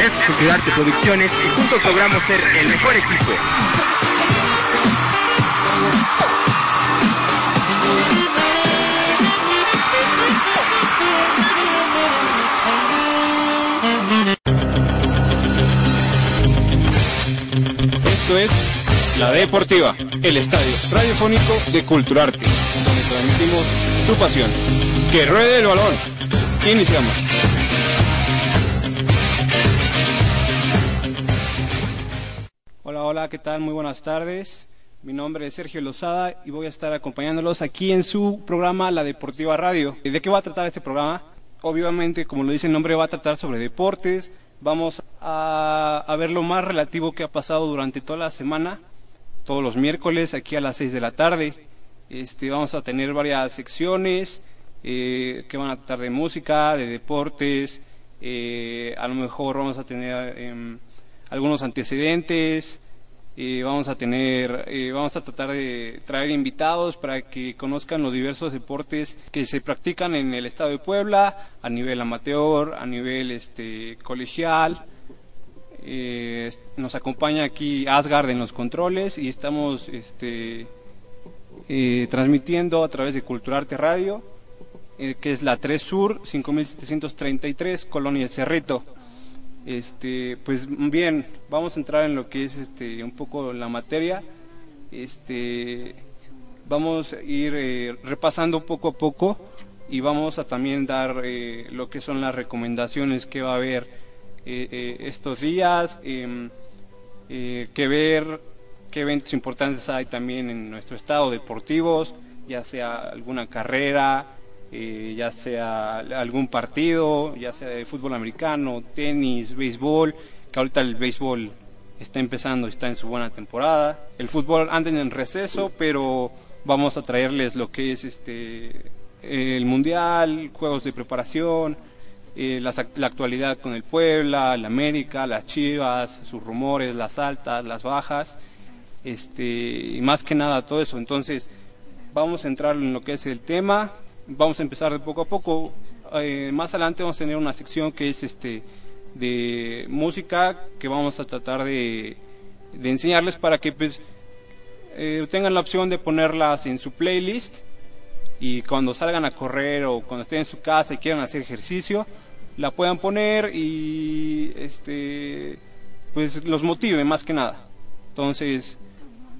Es Culturarte Producciones y juntos logramos ser el mejor equipo. Esto es La Deportiva, el estadio radiofónico de Culturarte, donde transmitimos tu pasión. Que ruede el balón. Iniciamos. Hola, ¿qué tal? Muy buenas tardes. Mi nombre es Sergio Lozada y voy a estar acompañándolos aquí en su programa La Deportiva Radio. ¿De qué va a tratar este programa? Obviamente, como lo dice el nombre, va a tratar sobre deportes. Vamos a, a ver lo más relativo que ha pasado durante toda la semana, todos los miércoles, aquí a las 6 de la tarde. Este, vamos a tener varias secciones eh, que van a tratar de música, de deportes, eh, a lo mejor vamos a tener em, algunos antecedentes, eh, vamos a tener, vamos a tratar de traer invitados para que conozcan los diversos deportes que se practican en el estado de Puebla, a nivel amateur, a nivel este, colegial. Eh, nos acompaña aquí Asgard en los controles y estamos este, eh, transmitiendo a través de Culturarte Radio, eh, que es la 3 Sur 5733, Colonia El Cerrito. Este, pues bien, vamos a entrar en lo que es este, un poco la materia. Este, vamos a ir eh, repasando poco a poco y vamos a también dar eh, lo que son las recomendaciones que va a haber eh, eh, estos días, em, que ver qué eventos importantes hay también en nuestro estado deportivos, ya sea alguna carrera, eh, ya sea algún partido, ya sea de fútbol americano, tenis, béisbol, que ahorita el béisbol está empezando, está en su buena temporada. El fútbol anda en receso, pero vamos a traerles lo que es este el mundial, juegos de preparación, eh, la, la actualidad con el Puebla, el América, las Chivas, sus rumores, las altas, las bajas, este y más que nada todo eso. Entonces vamos a entrar en lo que es el tema, vamos a empezar de poco a poco. Eh, más adelante vamos a tener una sección que es este de música que vamos a tratar de, de enseñarles para que pues eh, tengan la opción de ponerlas en su playlist y cuando salgan a correr o cuando estén en su casa y quieran hacer ejercicio la puedan poner y este pues los motive más que nada entonces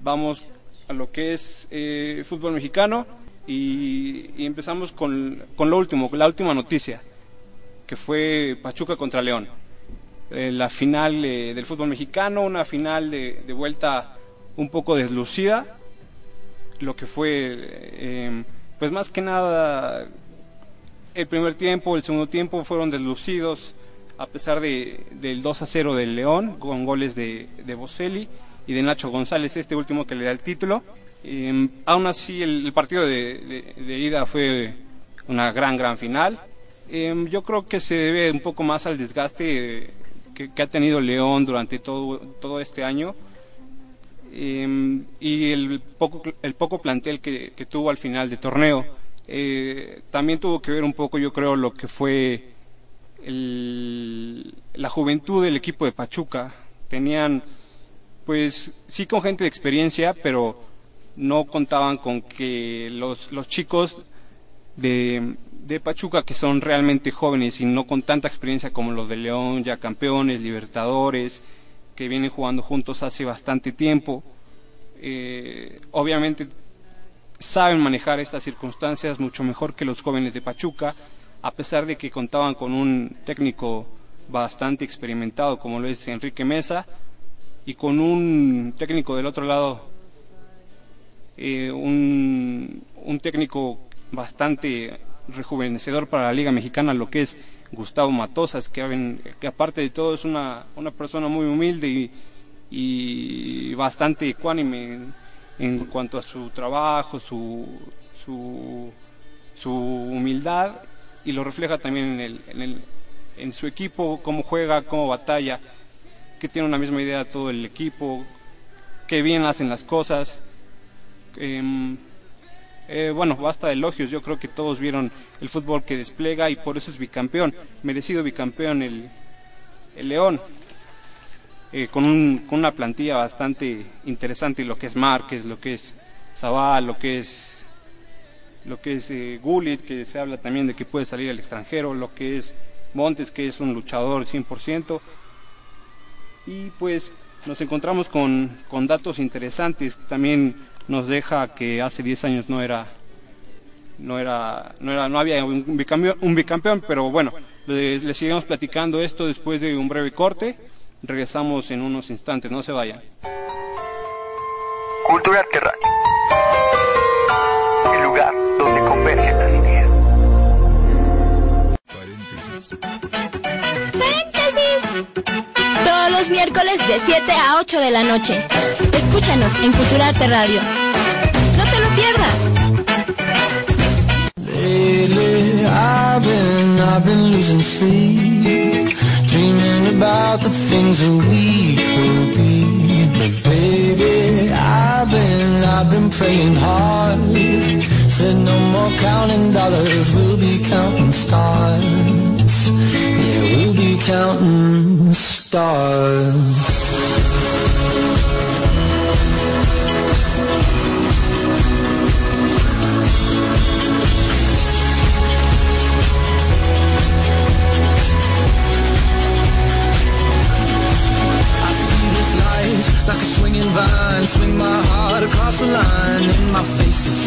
vamos a lo que es eh, fútbol mexicano y, empezamos con, con, lo último, la última noticia, que fue Pachuca contra León. Eh, la final eh, del fútbol mexicano, una final de, de, vuelta un poco deslucida, lo que fue, eh, pues más que nada, el primer tiempo, el segundo tiempo fueron deslucidos, a pesar de, del 2 a 0 del León, con goles de, de Boselli y de Nacho González, este último que le da el título. Eh, aún así, el, partido de, ida fue una gran, gran final. Eh, yo creo que se debe un poco más al desgaste que, que ha tenido León durante todo, todo este año eh, y el poco, el poco plantel que, que tuvo al final de torneo. Eh, también tuvo que ver un poco, yo creo, lo que fue el, la juventud del equipo de Pachuca. Tenían, pues, sí con gente de experiencia, pero no contaban con que los, los chicos de, de, Pachuca, que son realmente jóvenes y no con tanta experiencia como los de León, ya campeones, libertadores, que vienen jugando juntos hace bastante tiempo, eh, obviamente saben manejar estas circunstancias mucho mejor que los jóvenes de Pachuca, a pesar de que contaban con un técnico bastante experimentado como lo es Enrique Mesa y con un técnico del otro lado eh, un, un, técnico bastante rejuvenecedor para la Liga Mexicana, lo que es Gustavo Matosas, que, que aparte de todo es una, una persona muy humilde y, y bastante ecuánime en, cuanto a su trabajo, su, su, su, humildad y lo refleja también en, el, en, el, en su equipo, cómo juega, cómo batalla, que tiene una misma idea todo el equipo, que bien hacen las cosas. Em, eh, bueno, basta de elogios, yo creo que todos vieron el fútbol que despliega y por eso es bicampeón, merecido bicampeón el, el León, eh, con, un, con, una plantilla bastante interesante, lo que es Márquez, lo que es Zabal, lo que es lo que es eh, Gullit, que se habla también de que puede salir al extranjero, lo que es Montes, que es un luchador 100%, y pues nos encontramos con, con datos interesantes, también nos deja que hace 10 años no era no era no era no había un bicampeón, un bicampeón pero bueno le, le, seguimos platicando esto después de un breve corte. Regresamos en unos instantes no se vayan. Cultura Terráquea el lugar donde convergen las ideas. Paréntesis. Paréntesis todos los miércoles de 7 a 8 de la noche. Escúchanos en Culturarte Radio. No te lo pierdas. Dreaming about the things that we be. But baby, I've been, I've been praying hard. Said no more counting dollars, we'll be counting stars. Counting stars. like a swinging vine Swing my heart across the line In my face is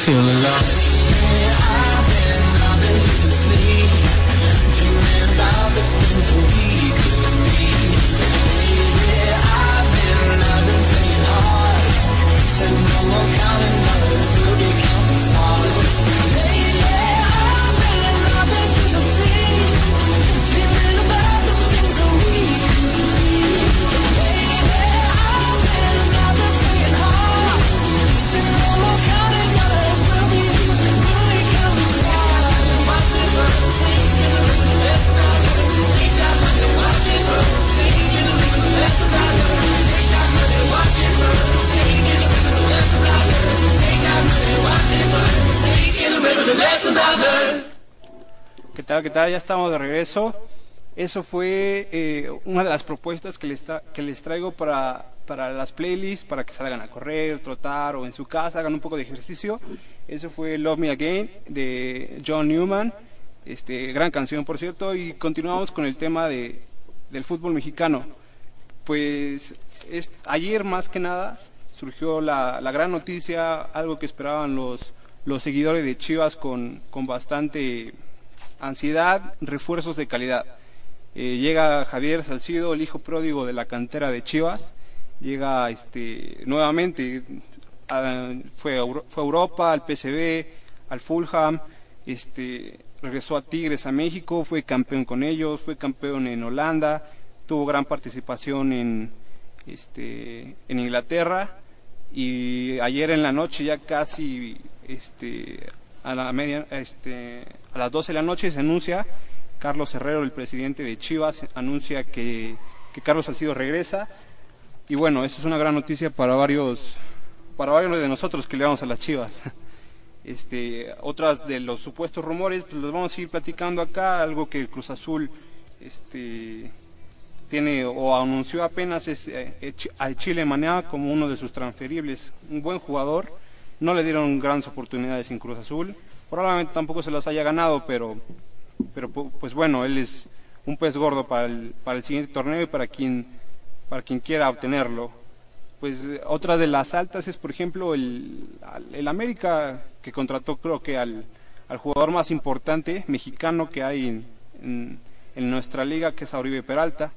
feel alive. Tal? ¿Qué tal? Ya estamos de regreso. Eso fue eh, una de las propuestas que les, que les traigo para, para las playlists, para que salgan a correr, trotar o en su casa hagan un poco de ejercicio. Eso fue Love Me Again de John Newman. Este, gran canción, por cierto. Y continuamos con el tema de, del fútbol mexicano. Pues es, ayer más que nada surgió la, la gran noticia, algo que esperaban los, los seguidores de Chivas con, con bastante ansiedad, refuerzos de calidad. Eh, llega Javier Salcido, el hijo pródigo de la cantera de Chivas, llega este, nuevamente, a- fue, a fue Europa, al PSV, al Fulham, este, regresó a Tigres a México, fue campeón con ellos, fue campeón en Holanda, tuvo gran participación en, este, en Inglaterra y ayer en la noche ya casi este, a, la media, este, a las 12 de la noche se anuncia, Carlos Herrero, el presidente de Chivas, anuncia que, que Carlos Salcido regresa y bueno, esa es una gran noticia para varios, para varios de nosotros que le vamos a las Chivas. Este, otras de los supuestos rumores, pues los vamos a ir platicando acá, algo que el Cruz Azul este, tiene o anunció apenas es eh, eh, a Chile Manea como uno de sus transferibles, un buen jugador, no le dieron grandes oportunidades en Cruz Azul, probablemente tampoco se las haya ganado, pero, pero pu- pues bueno, él es un pez gordo para el, para el siguiente torneo y para quien, para quien quiera obtenerlo. Pues eh, otra de las altas es, por ejemplo, el, el América que contrató creo que al, al jugador más importante mexicano que hay en, en- en nuestra liga, que es Auribe Peralta.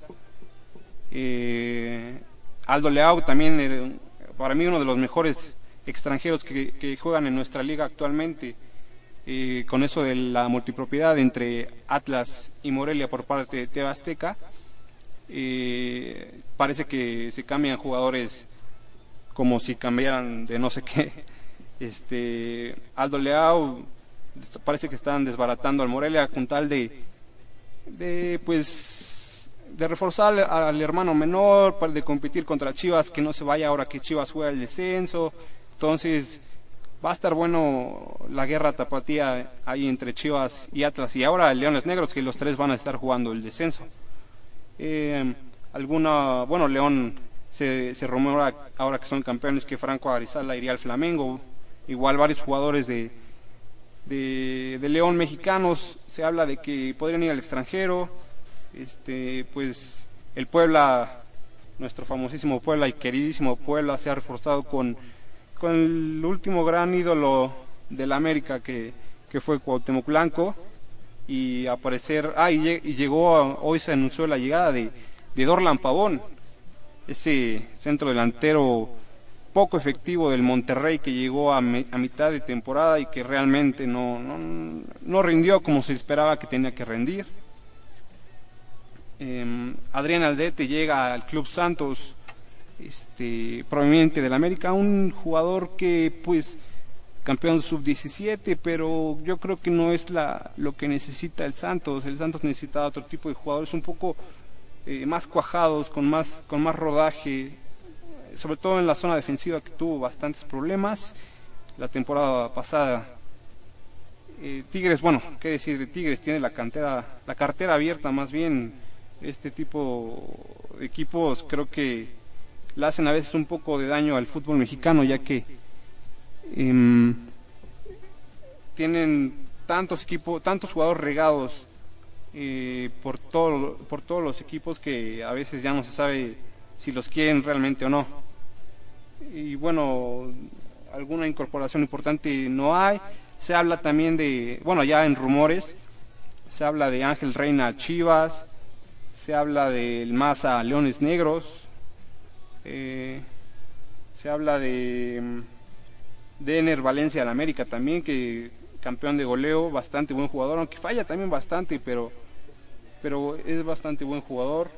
Eh, Aldo Leao también, eh, para mí uno de los mejores extranjeros que, que juegan en nuestra liga actualmente, eh, con eso de la multipropiedad entre Atlas y Morelia por parte de Teba Azteca. Eh, parece que se cambian jugadores como si cambiaran de no sé qué. Este Aldo Leao parece que están desbaratando al Morelia con tal de de pues de reforzar al, al hermano menor de competir contra Chivas que no se vaya ahora que Chivas juega el descenso entonces va a estar bueno la guerra tapatía ahí entre Chivas y Atlas. Y ahora Leones Negros que los tres van a estar jugando el descenso. Eh, alguna bueno León se, se rumora ahora que son campeones que Franco Arizala iría al Flamengo. Igual varios jugadores de, de, de León mexicanos se habla de que podrían ir al extranjero. Este pues el Puebla nuestro famosísimo Puebla y queridísimo Puebla se ha reforzado con, con el último gran ídolo de la América que, que fue Cuauhtémoc Blanco y aparecer ah y, lle- y llegó hoy se anunció la llegada de, de Dorlan Pavón ese centro delantero poco efectivo del Monterrey que llegó a, a mitad de temporada y que realmente no, no, no rindió como se esperaba que tenía que rendir. Eh, Adrián Aldete llega al Club Santos, este, proveniente del América, un jugador que pues campeón sub-17, pero yo creo que no es la, lo que necesita el Santos. El Santos necesita otro tipo de jugadores un poco eh, más cuajados, con más, con más rodaje, sobre todo en la zona defensiva que tuvo bastantes problemas la temporada pasada. Eh, Tigres, bueno, qué decir de Tigres, tiene la cantera, la cartera abierta más bien. Este tipo de equipos creo que le hacen a veces un poco de daño al fútbol mexicano, ya que em, tienen tantos equipos, tantos jugadores regados eh, por todo, por todos los equipos que a veces ya no se sabe si los quieren realmente o no. Y bueno, alguna incorporación importante no hay. Se habla también de, bueno, ya en rumores, se habla de Ángel Reina Chivas, se habla del Maza Leones Negros, eh, se habla de mm, de Ener Valencia al América también, que campeón de goleo, bastante buen jugador, aunque falla también bastante, pero, pero es bastante buen jugador.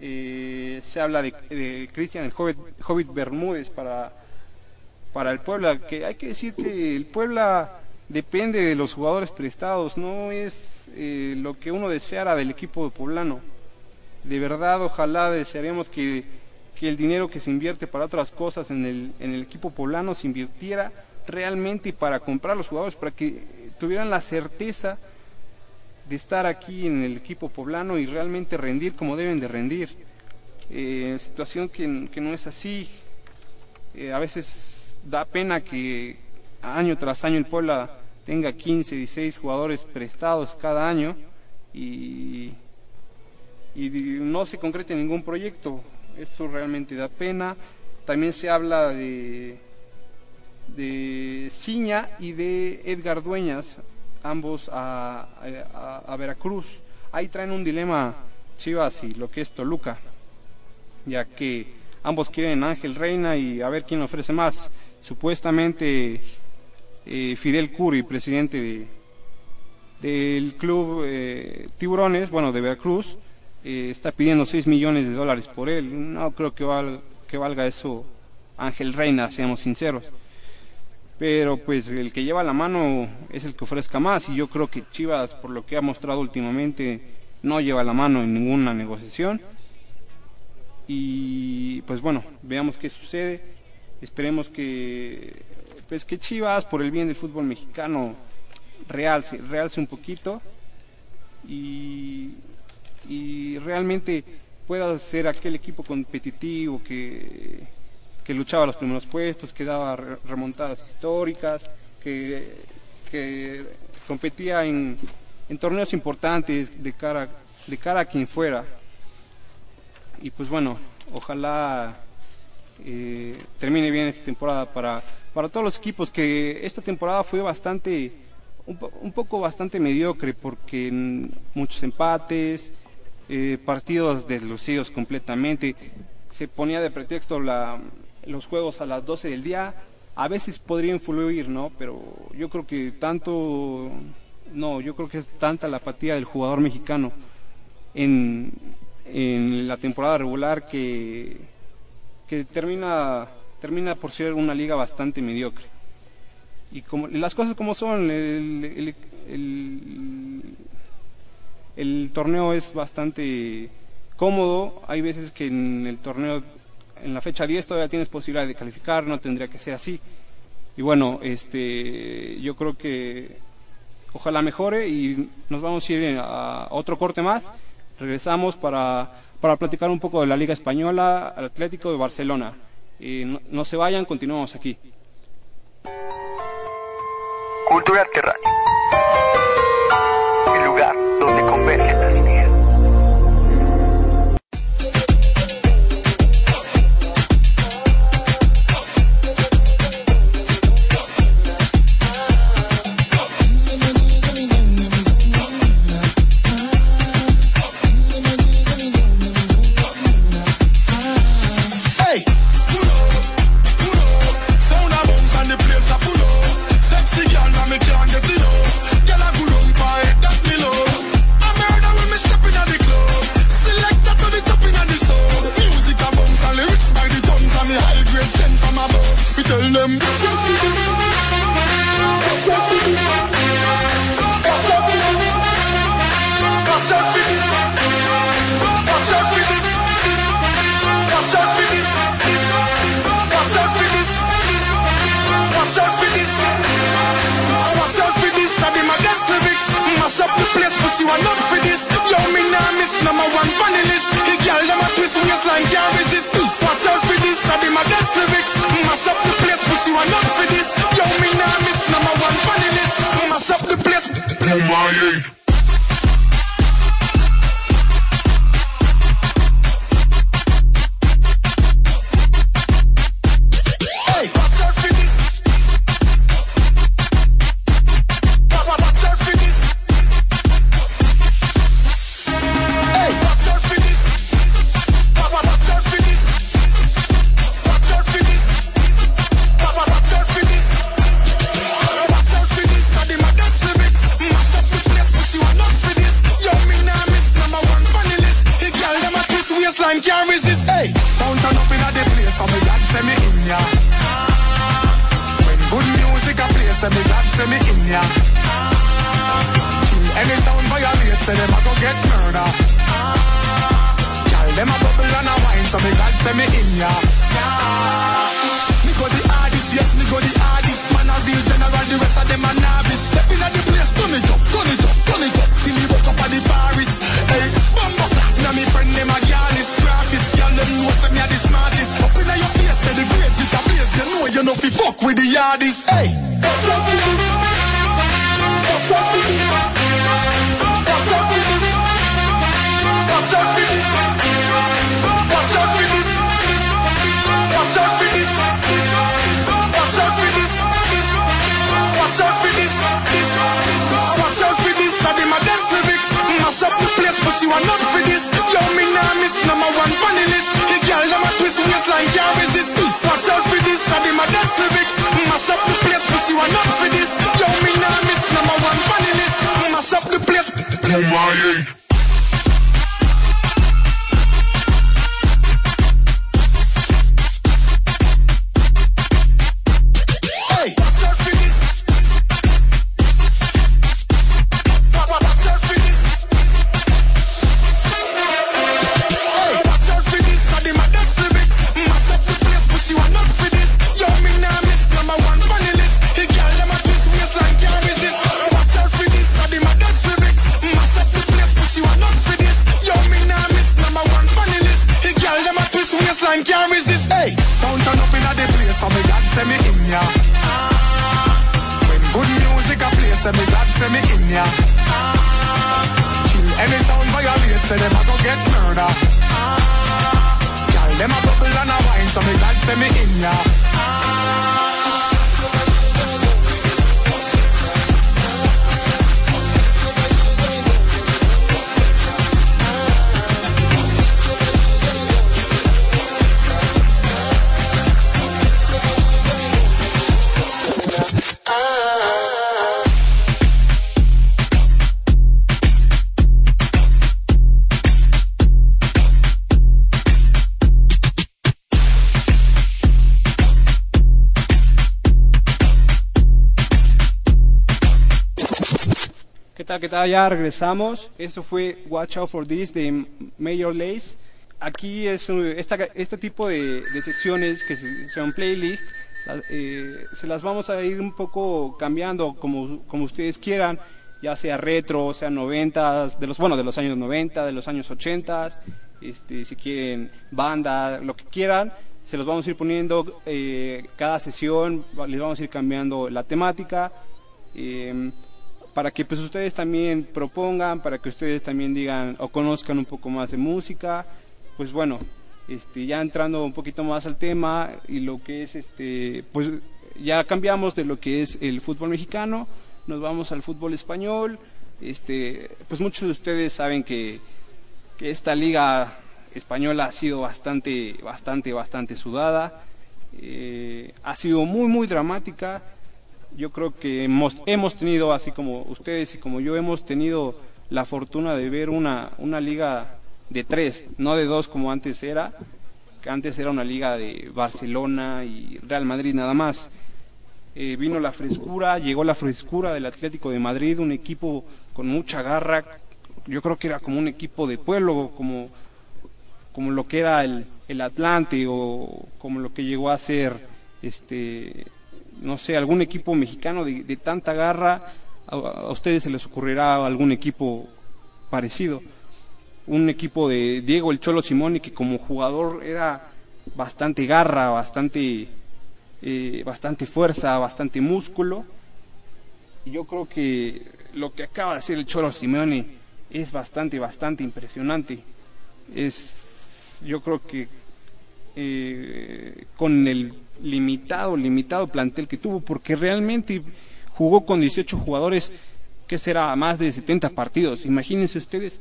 Eh, se habla de, de Cristian el Hobbit, Hobbit Bermúdez para, para el Puebla, que hay que decir que el Puebla depende de los jugadores prestados, no es eh, lo que uno deseara del equipo poblano. De verdad, ojalá desearíamos que, que el dinero que se invierte para otras cosas en el, en el equipo poblano se invirtiera realmente para comprar los jugadores, para que tuvieran la certeza de estar aquí en el equipo poblano y realmente rendir como deben de rendir. Eh, situación que, que no es así. Eh, a veces da pena que año tras año el Puebla tenga 15, 16 jugadores prestados cada año y, y no se concrete ningún proyecto. Eso realmente da pena. También se habla de, de Ciña y de Edgar Dueñas, ambos a, a- Veracruz. Ahí traen un dilema Chivas y lo que es Toluca, ya que ambos quieren Ángel Reina y a ver quién ofrece más. Supuestamente eh, Fidel Curi, presidente de, del club eh, Tiburones, bueno, de Veracruz, eh, está pidiendo 6 millones de dólares por él. No creo que, val- que valga eso Ángel Reina, seamos sinceros. Pero pues el que lleva la mano es el que ofrezca más y yo creo que Chivas, por lo que ha mostrado últimamente, no lleva la mano en ninguna negociación. Y pues bueno, veamos qué sucede. Esperemos que pues que Chivas, por el bien del fútbol mexicano, realce, realce un poquito y, y realmente pueda ser aquel equipo competitivo que, que luchaba los primeros puestos, que daba re- remontadas históricas, que, que competía en, en torneos importantes de cara, de cara a quien fuera. Y pues bueno, ojalá eh, termine bien esta temporada para, para todos los equipos, que esta temporada fue bastante, un, po- un poco bastante mediocre, porque muchos empates, eh, partidos deslucidos completamente, se ponía de pretexto la, los juegos a las 12 del día, a veces podría influir, ¿no? Pero yo creo que tanto, no, yo creo que es tanta la apatía del jugador mexicano en, en la temporada regular que, que termina, termina por ser una liga bastante mediocre. Y como, las cosas como son, el, el torneo es bastante cómodo, hay veces que en el torneo, en la fecha 10 todavía tienes posibilidad de calificar, no tendría que ser así. Y bueno, este, yo creo que ojalá mejore y nos vamos a ir a otro corte más. Regresamos para, para platicar un poco de la Liga Española, Atlético de Barcelona. Y no, se vayan, continuamos aquí. Cultura Terráquea. She want up for this. Yo, me nah miss number one funny list. The girl them a twist waistline can't resist. Watch out for this. I be my guest lyrics. Mash up the place, but she want up for this. Yo, me nah miss number one funny list. Mash up the place. Oh yardies. Hey. Watch out for this. Watch out for this. Watch out for this. Watch out for this. Watch out for this. Watch out for this. She want not for this. Yo, me lyrics. Mash up the place, but she want not for this. Yo, me number one funny list. Mash up the place. Oh eh? my tal? ¿Qué tal? Ya regresamos. Esto fue Watch Out for This de Major Lace. Aquí es esta- este tipo de, de secciones que se, son playlist. la- eh, se las vamos a ir un poco cambiando como, como ustedes quieran, ya sea retro, sea 90, de los, bueno, de los años 90, de los años 80, este, si quieren banda, lo que quieran, se los vamos a ir poniendo eh, cada sesión, les vamos a ir cambiando la temática. eh, para que pues ustedes también propongan, para que ustedes también digan o conozcan un poco más de música, pues bueno, este ya entrando un poquito más al tema y lo que es este pues ya cambiamos de lo que es el fútbol mexicano, nos vamos al fútbol español, este pues muchos de ustedes saben que que esta liga española ha sido bastante, bastante, bastante sudada, eh, ha sido muy, muy dramática. Yo creo que hemos, hemos tenido, así como ustedes y como yo, hemos tenido la fortuna de ver una, una liga de tres, no de dos como antes era, que antes era una liga de Barcelona y Real Madrid nada más. Eh, vino la frescura, llegó la frescura del Atlético de Madrid, un equipo con mucha garra, yo creo que era como un equipo de pueblo, como, como lo que era el, el Atlante o como lo que llegó a ser, este, no sé, algún equipo mexicano de, tanta garra, a, a ustedes se les ocurrirá algún equipo parecido. Un equipo de Diego el Cholo Simone que como jugador era bastante garra, bastante, eh, bastante fuerza, bastante músculo. Y yo creo que lo que acaba de hacer el Cholo Simeone es bastante, bastante impresionante. Es, yo creo que eh, con el limitado, limitado plantel que tuvo, porque realmente jugó con 18 jugadores, que será más de 70 partidos. Imagínense ustedes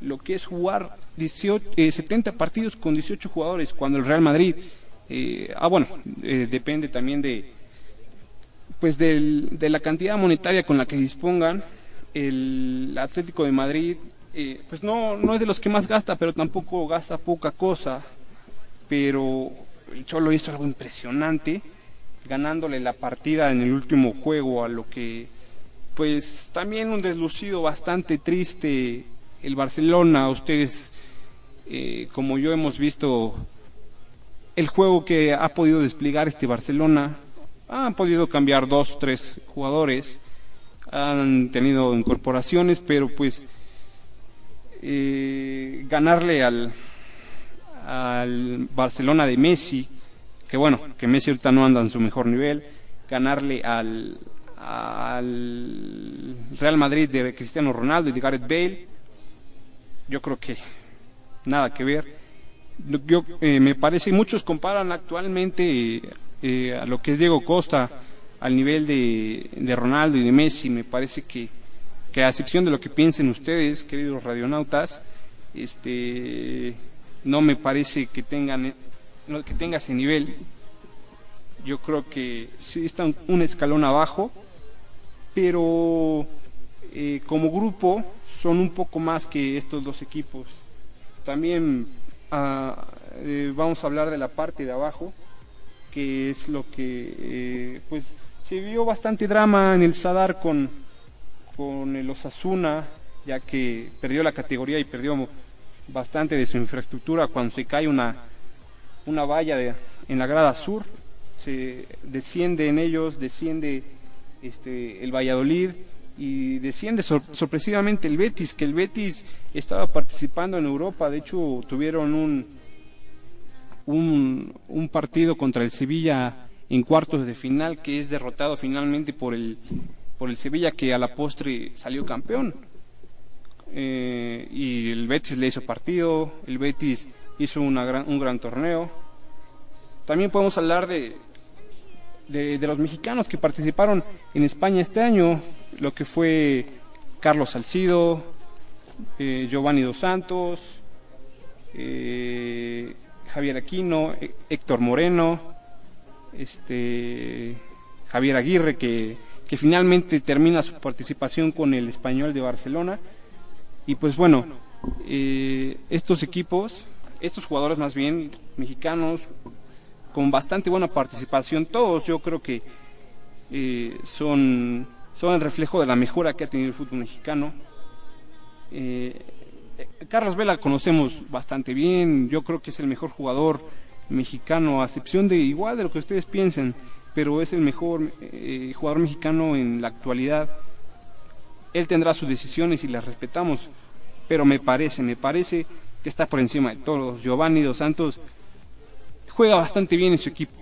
lo que es jugar 18, eh, 70 partidos con 18 jugadores, cuando el Real Madrid, eh, ah bueno, eh, depende también de, pues del, de la cantidad monetaria con la que dispongan. El Atlético de Madrid, eh, pues no, no es de los que más gasta, pero tampoco gasta poca cosa. Pero el Cholo hizo algo impresionante, ganándole la partida en el último juego a lo que, pues también un deslucido bastante triste el Barcelona. Ustedes, eh, como yo, hemos visto el juego que ha podido desplegar este Barcelona. Han podido cambiar dos, tres jugadores, han tenido incorporaciones, pero pues eh, ganarle al, al Barcelona de Messi, que bueno, que Messi ahorita no anda en su mejor nivel, ganarle al, al Real Madrid de Cristiano Ronaldo y de Gareth Bale, yo creo que nada que ver. Yo, eh, me parece, muchos comparan actualmente eh, a lo que es Diego Costa al nivel de, de Ronaldo y de Messi. Me parece que, que, a excepción de lo que piensen ustedes, queridos radionautas, este, no me parece que tengan que tenga ese nivel. Yo creo que sí están un escalón abajo, pero eh, como grupo son un poco más que estos dos equipos. También ah, eh, vamos a hablar de la parte de abajo, que es lo que eh, pues se vio bastante drama en el Sadar con, con el Osasuna, ya que perdió la categoría y perdió bastante de su infraestructura cuando se cae una, una valla de, en la grada sur, se desciende en ellos, desciende este, el Valladolid y desciende sorpresivamente el Betis, que el Betis estaba participando en Europa, de hecho tuvieron un, un, un partido contra el Sevilla en cuartos de final que es derrotado finalmente por el, por el Sevilla que a la postre salió campeón. Eh, y el Betis le hizo partido, el Betis hizo una gran, un gran torneo. También podemos hablar de, de, los mexicanos que participaron en España este año, lo que fue Carlos Salcido, eh, Giovanni Dos Santos, eh, Javier Aquino, Héctor Moreno, este, Javier Aguirre, que, que finalmente termina su participación con el español de Barcelona. Y pues bueno, eh, estos equipos, estos jugadores más bien mexicanos, con bastante buena participación, todos yo creo que eh, son, son el reflejo de la mejora que ha tenido el fútbol mexicano. Eh, Carlos Vela conocemos bastante bien, yo creo que es el mejor jugador mexicano, a excepción de igual de lo que ustedes piensen, pero es el mejor eh, jugador mexicano en la actualidad. Él tendrá sus decisiones y las respetamos, pero me parece, me parece que está por encima de todos. Giovanni Dos Santos juega bastante bien en su equipo,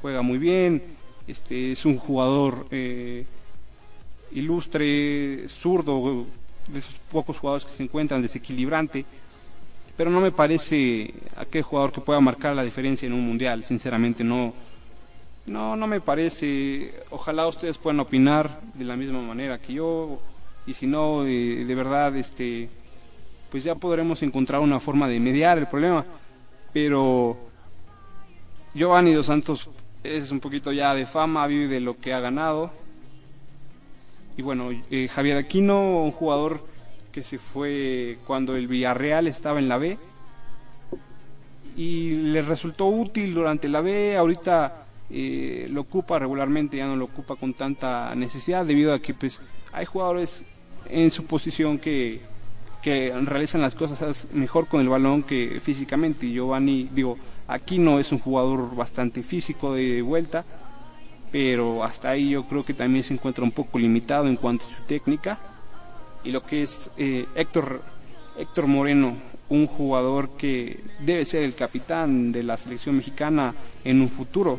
juega muy bien, este es un jugador eh, ilustre, zurdo, de esos pocos jugadores que se encuentran desequilibrante, pero no me parece aquel jugador que pueda marcar la diferencia en un mundial, sinceramente no no no me parece, ojalá ustedes puedan opinar de la misma manera que yo y si no de, de verdad este pues ya podremos encontrar una forma de mediar el problema, pero Giovanni dos Santos es un poquito ya de fama, vive de lo que ha ganado. Y bueno, eh, Javier Aquino, un jugador que se fue cuando el Villarreal estaba en la B y le resultó útil durante la B, ahorita eh, lo ocupa regularmente, ya no lo ocupa con tanta necesidad debido a que pues hay jugadores en su posición que, que realizan las cosas mejor con el balón que físicamente Giovanni, digo, aquí no es un jugador bastante físico de vuelta, pero hasta ahí yo creo que también se encuentra un poco limitado en cuanto a su técnica y lo que es eh, Héctor, Héctor Moreno, un jugador que debe ser el capitán de la selección mexicana en un futuro.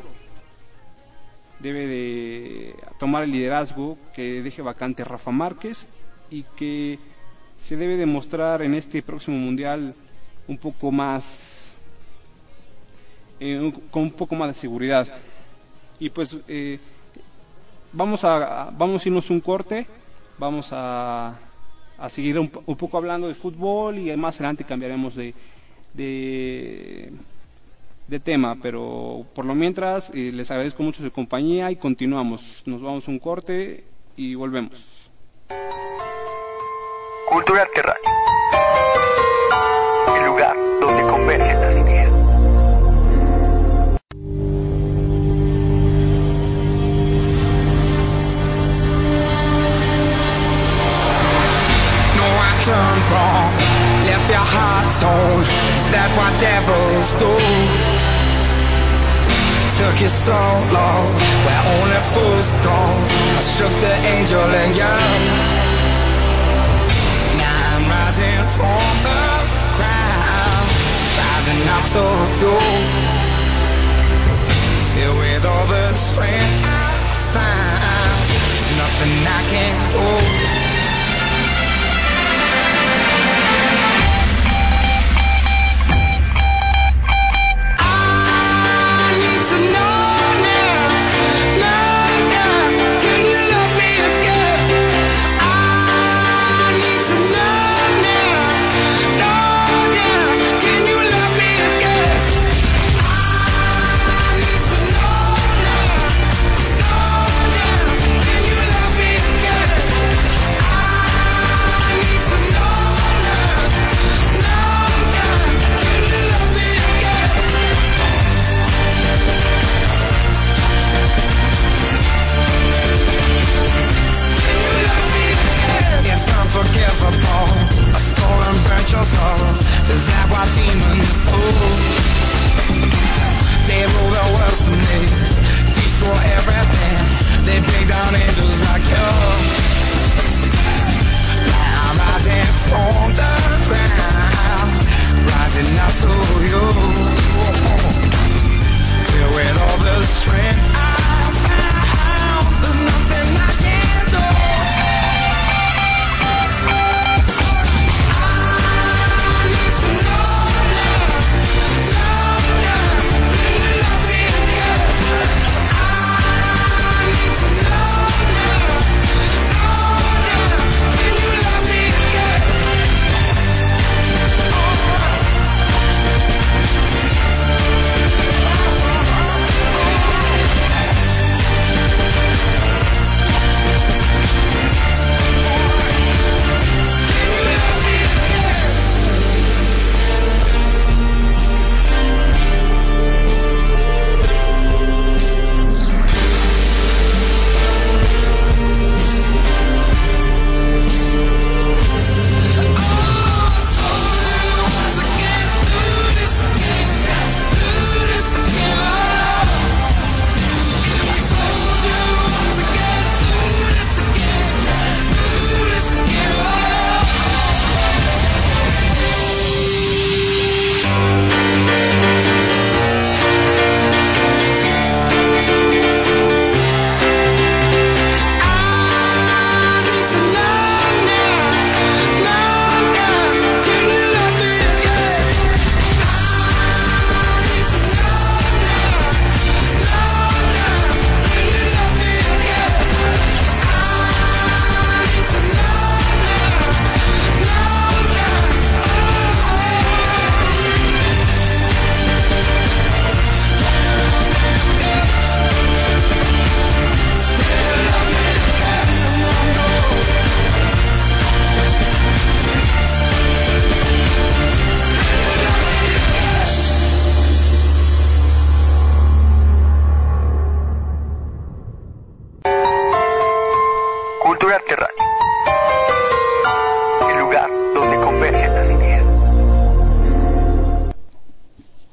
Debe de tomar el liderazgo que deje vacante Rafa Márquez y que se debe demostrar en este próximo mundial un poco más eh, con un poco más de seguridad y pues eh, vamos a vamos a irnos un corte vamos a a seguir un, un, poco hablando de fútbol y más adelante cambiaremos de, de, de tema, pero por lo mientras eh, les agradezco mucho su compañía y continuamos. Nos vamos un corte y volvemos. Cultura Terráquea. El lugar donde convergen las ideas. done wrong Left your heart torn Is that what devils do? Took you so long Where only fools go I shook the angel in you from the crowd Rising told you. Filled with all the strength I find, there's nothing I can't do. I need to know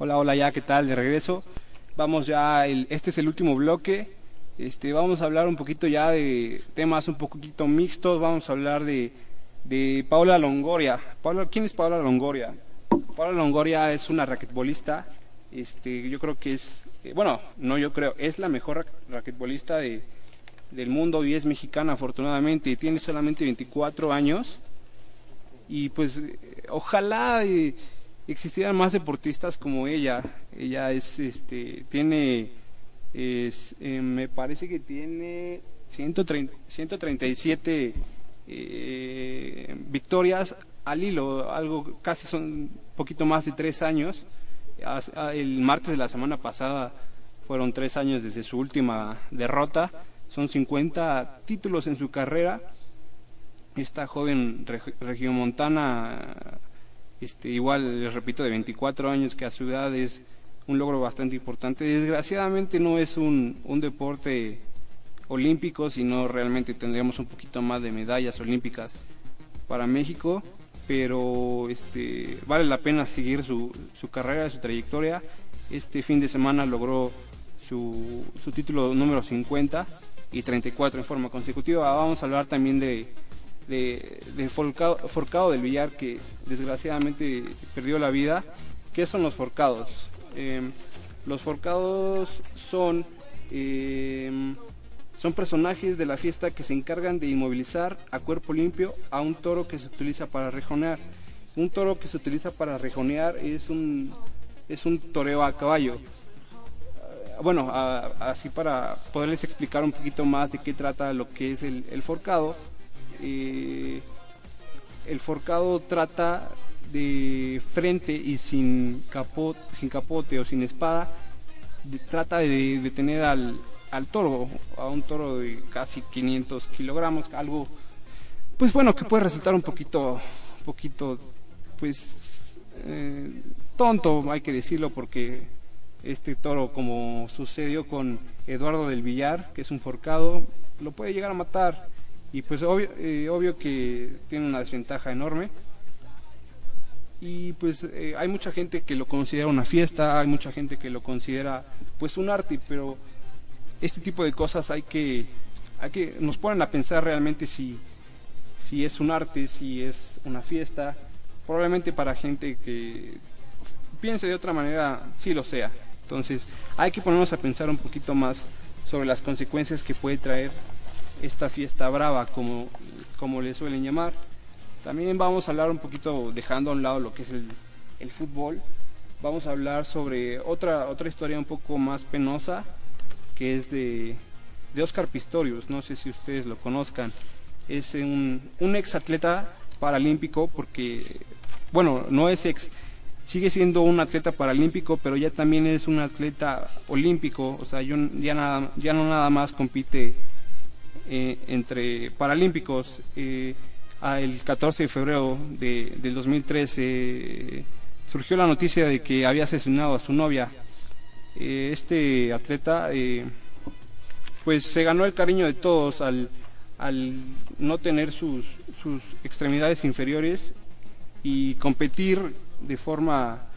Hola, hola, ya, ¿qué tal? De regreso. Vamos ya, el- este es el último bloque. Este, vamos a hablar un poquito ya de temas un poquito mixtos. Vamos a hablar de, de Paula Longoria. Paula, ¿Quién es Paula Longoria? Paula Longoria es una raquetbolista. Este, yo creo que es, eh, bueno, no yo creo, es la mejor ra- raquetbolista de, del mundo y es mexicana afortunadamente. Tiene solamente 24 años y pues eh, ojalá eh, existieran más deportistas como ella ella es este tiene eh, me parece que tiene 130 137 eh, victorias al hilo algo casi son un poquito más de tres años. Ah, el martes de la semana pasada fueron tres años desde su última derrota. Son 50 títulos en su carrera. Esta joven reg- regiomontana, este, igual les repito, de 24 años, que a su edad es un logro bastante importante. Desgraciadamente no es un, un deporte olímpico, sino realmente tendríamos un poquito más de medallas olímpicas para México, pero este, vale la pena seguir su, su carrera, su trayectoria. Este fin de semana logró su, su título número 50 y 34 en forma consecutiva. Vamos a hablar también de, de, de Forcado, Forcado del Villar, que desgraciadamente perdió la vida ¿Qué son los forcados? Eh, los forcados son, eh, son personajes de la fiesta que se encargan de inmovilizar a cuerpo limpio a un toro que se utiliza para rejonear. Un toro que se utiliza para rejonear es un, es un toreo a caballo. Eh, Bueno, a- así para poderles explicar un poquito más de qué trata lo que es el, el forcado. El forcado trata de frente y sin capote, sin capote o sin espada, trata de detener al, al toro, a un toro de casi 500 kilogramos, algo, pues bueno, que puede resultar un poquito, poquito, pues eh, tonto, hay que decirlo, porque este toro, como sucedió con Eduardo del Villar, que es un forcado, lo puede llegar a matar. Y pues obvio, eh, obvio que tiene una desventaja enorme. Y pues eh, hay mucha gente que lo considera una fiesta, hay mucha gente que lo considera pues un arte, pero este tipo de cosas hay que, hay que nos ponen a pensar realmente si, si es un arte, si es una fiesta. Probablemente para gente que piense de otra manera, sí lo sea. Entonces hay que ponernos a pensar un poquito más sobre las consecuencias que puede traer esta fiesta brava, como, como le suelen llamar. También vamos a hablar un poquito, dejando a un lado lo que es el, el fútbol, vamos a hablar sobre otra, otra historia un poco más penosa, que es de, de Oscar Pistorius, no sé si ustedes lo conozcan. Es un, un ex atleta paralímpico, porque, bueno, no es ex, sigue siendo un atleta paralímpico, pero ya también es un atleta olímpico, o sea, ya, nada, ya no nada más compite eh, entre paralímpicos. Eh, el 14 de febrero de, del 2013 eh, surgió la noticia de que había asesinado a su novia. Eh, este atleta eh, pues se ganó el cariño de todos al, al no tener sus, sus extremidades inferiores y competir de forma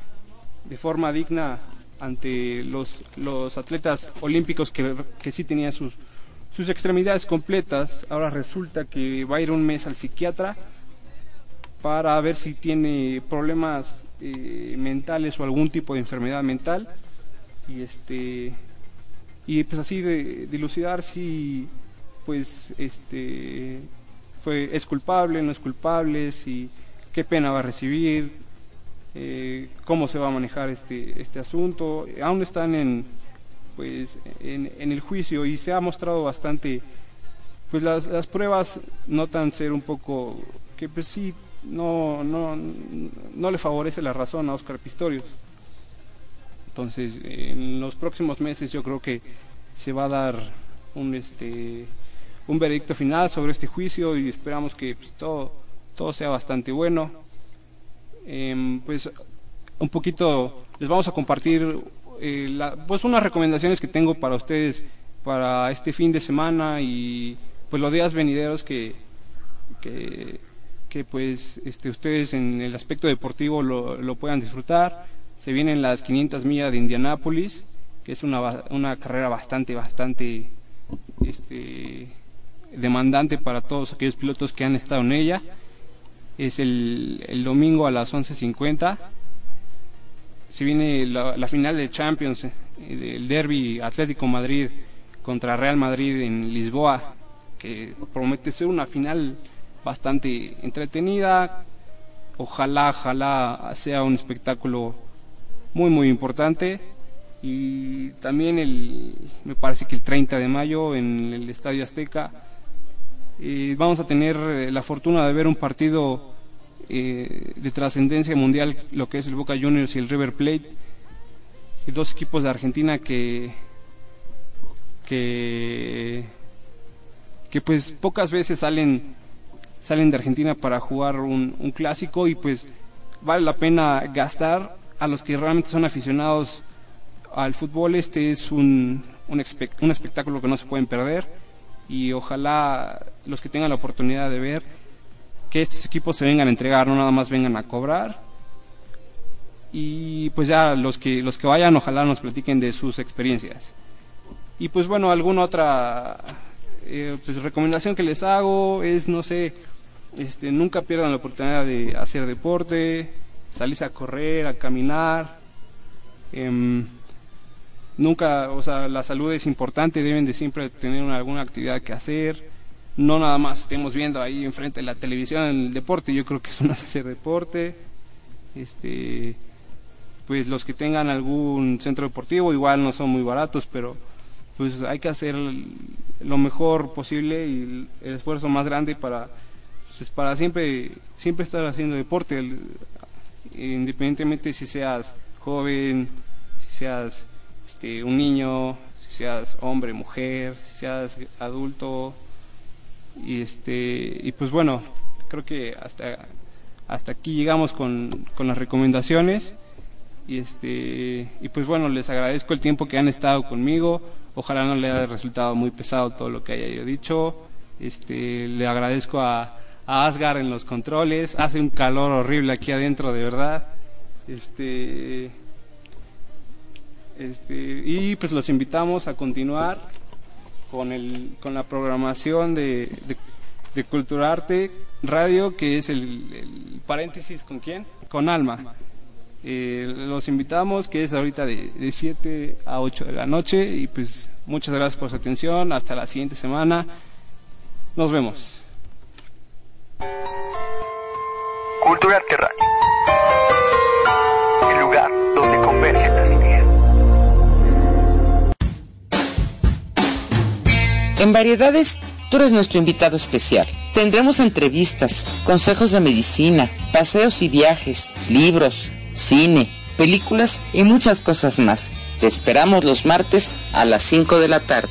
de forma digna ante los, los atletas olímpicos que, que sí tenían sus, sus extremidades completas. Ahora resulta que va a ir un mes al psiquiatra para ver si tiene problemas eh, mentales o algún tipo de enfermedad mental y este y pues así de dilucidar si pues este fue es culpable no es culpable si qué pena va a recibir eh, cómo se va a manejar este este asunto aún están en pues en, en el juicio y se ha mostrado bastante pues las, las pruebas notan ser un poco que pues sí no no no le favorece la razón a Oscar Pistorius entonces en los próximos meses yo creo que se va a dar un este un veredicto final sobre este juicio y esperamos que pues, todo todo sea bastante bueno. Em, pues un poquito les vamos a compartir eh, la- pues unas recomendaciones que tengo para ustedes para este fin de semana y pues los días venideros que, que, pues este, ustedes en el aspecto deportivo lo, lo puedan disfrutar. Se vienen las 500 millas de Indianápolis, que es una, una carrera bastante, bastante este, demandante para todos aquellos pilotos que han estado en ella. Es el, el domingo a las 11.50 se viene la, final de Champions, eh, del Derby Atlético Madrid contra Real Madrid en Lisboa, que promete ser una final bastante entretenida. Ojalá, ojalá sea un espectáculo muy, muy importante. Y también el, me parece que el 30 de mayo en el Estadio Azteca eh, vamos a tener eh, la fortuna de ver un partido eh, de trascendencia mundial, lo que es el Boca Juniors y el River Plate, dos equipos de Argentina que que que pues pocas veces salen salen de Argentina para jugar un, un clásico y pues vale la pena gastar. A los que realmente son aficionados al fútbol este es un, un, espe- un espectáculo que no se pueden perder y ojalá los que tengan la oportunidad de ver que estos equipos se vengan a entregar, no nada más vengan a cobrar. Y pues ya los que los que vayan, ojalá nos platiquen de sus experiencias. Y pues bueno, alguna otra eh, pues, recomendación que les hago es, no sé, este, nunca pierdan la oportunidad de hacer deporte, salirse a correr, a caminar. Em, nunca, o sea, la salud es importante, deben de siempre tener una- alguna actividad que hacer. No nada más estemos viendo ahí enfrente de la televisión el deporte, yo creo que eso no es hacer deporte. Este, pues los que tengan algún centro deportivo igual no son muy baratos, pero pues hay que hacer lo mejor posible y el esfuerzo más grande para pues para siempre siempre estar haciendo deporte independientemente si seas joven si seas este, un niño si seas hombre mujer si seas adulto y este y pues bueno creo que hasta hasta aquí llegamos con, con las recomendaciones. Y este y pues bueno les agradezco el tiempo que han estado conmigo. Ojalá no le haya resultado muy pesado todo lo que haya yo dicho. Este le agradezco a, a Asgar en los controles. Hace un calor horrible aquí adentro de verdad. Este este y pues los invitamos a continuar con el con la programación de, de, de Culturarte Radio que es el, paréntesis con quién con Alma eh, los invitamos, que es ahorita de, de 7 a 8 de la noche. Y pues muchas gracias por su atención. Hasta la siguiente semana. Nos vemos. Cultura Radio. En Variedades, tú eres nuestro invitado especial. Tendremos entrevistas, consejos de medicina, paseos y viajes, libros, cine, películas y muchas cosas más. Te esperamos los martes a las 5 de la tarde.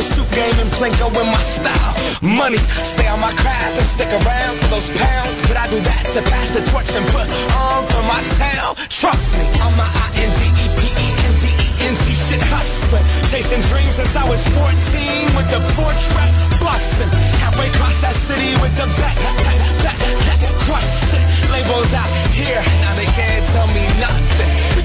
Bob suit game and Plinko in my style. Money, stay on my craft and stick around for those pounds. But I do that to pass the torch and put on for my town. Trust me, I'm my I-N-D-E-P-E-N-D-E-N-T shit hustling. Chasing dreams since I was 14 with the four track busting. Halfway across that city with the back, back, back, back, crush it. Labels out here, now they can't tell me nothing.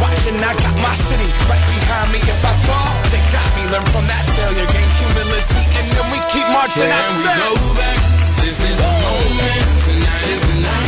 watching. I got my city right behind me. If I fall, they got me. Learn from that failure, gain humility, and then we keep marching. I Can we go back? This is the moment. Tonight is the night.